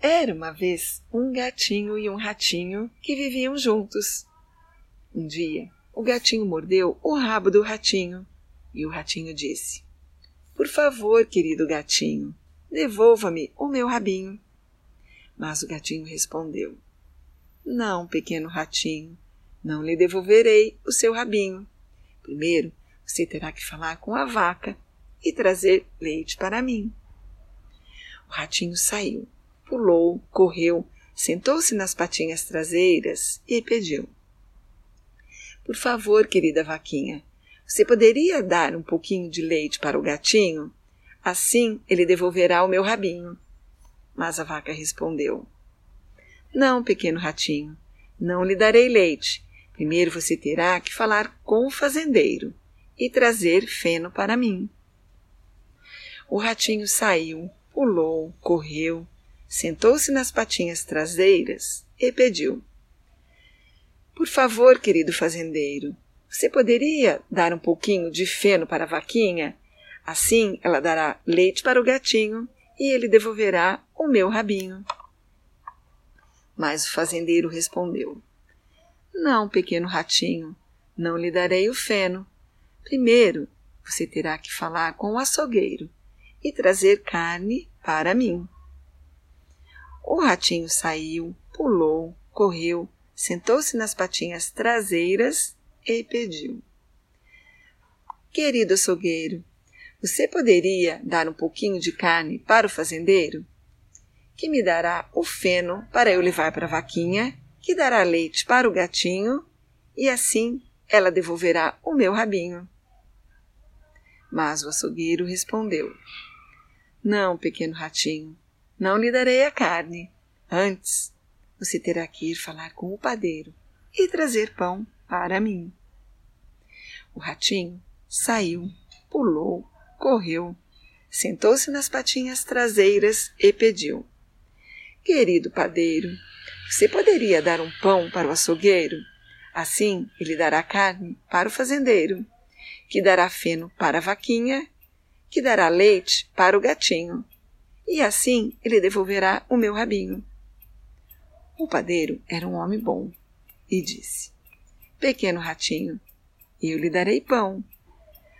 Era uma vez um gatinho e um ratinho que viviam juntos. Um dia, o gatinho mordeu o rabo do ratinho e o ratinho disse: Por favor, querido gatinho, devolva-me o meu rabinho. Mas o gatinho respondeu: Não, pequeno ratinho, não lhe devolverei o seu rabinho. Primeiro, você terá que falar com a vaca e trazer leite para mim. O ratinho saiu, pulou, correu, sentou-se nas patinhas traseiras e pediu: Por favor, querida vaquinha, você poderia dar um pouquinho de leite para o gatinho? Assim ele devolverá o meu rabinho. Mas a vaca respondeu: Não, pequeno ratinho, não lhe darei leite. Primeiro você terá que falar com o fazendeiro e trazer feno para mim. O ratinho saiu, pulou, correu, sentou-se nas patinhas traseiras e pediu: Por favor, querido fazendeiro, você poderia dar um pouquinho de feno para a vaquinha? Assim ela dará leite para o gatinho e ele devolverá o meu rabinho. Mas o fazendeiro respondeu: Não, pequeno ratinho, não lhe darei o feno. Primeiro você terá que falar com o açougueiro e trazer carne para mim. O ratinho saiu, pulou, correu, sentou-se nas patinhas traseiras e pediu: Querido açougueiro, você poderia dar um pouquinho de carne para o fazendeiro? Que me dará o feno para eu levar para a vaquinha, que dará leite para o gatinho, e assim ela devolverá o meu rabinho. Mas o açougueiro respondeu: Não, pequeno ratinho, não lhe darei a carne. Antes, você terá que ir falar com o padeiro e trazer pão para mim. O ratinho saiu, pulou, correu, sentou-se nas patinhas traseiras e pediu: Querido padeiro, você poderia dar um pão para o açougueiro? Assim ele dará carne para o fazendeiro que dará feno para a vaquinha, que dará leite para o gatinho, e assim ele devolverá o meu rabinho. O padeiro era um homem bom e disse: Pequeno ratinho, eu lhe darei pão,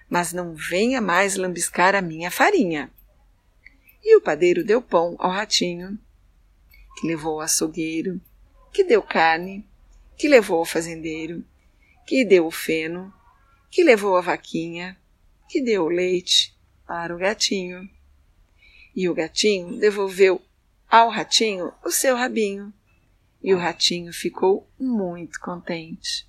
mas não venha mais lambiscar a minha farinha. E o padeiro deu pão ao ratinho, que levou ao açougueiro, que deu carne, que levou ao fazendeiro, que deu o feno, que levou a vaquinha, que deu o leite para o gatinho. E o gatinho devolveu ao ratinho o seu rabinho. E o ratinho ficou muito contente.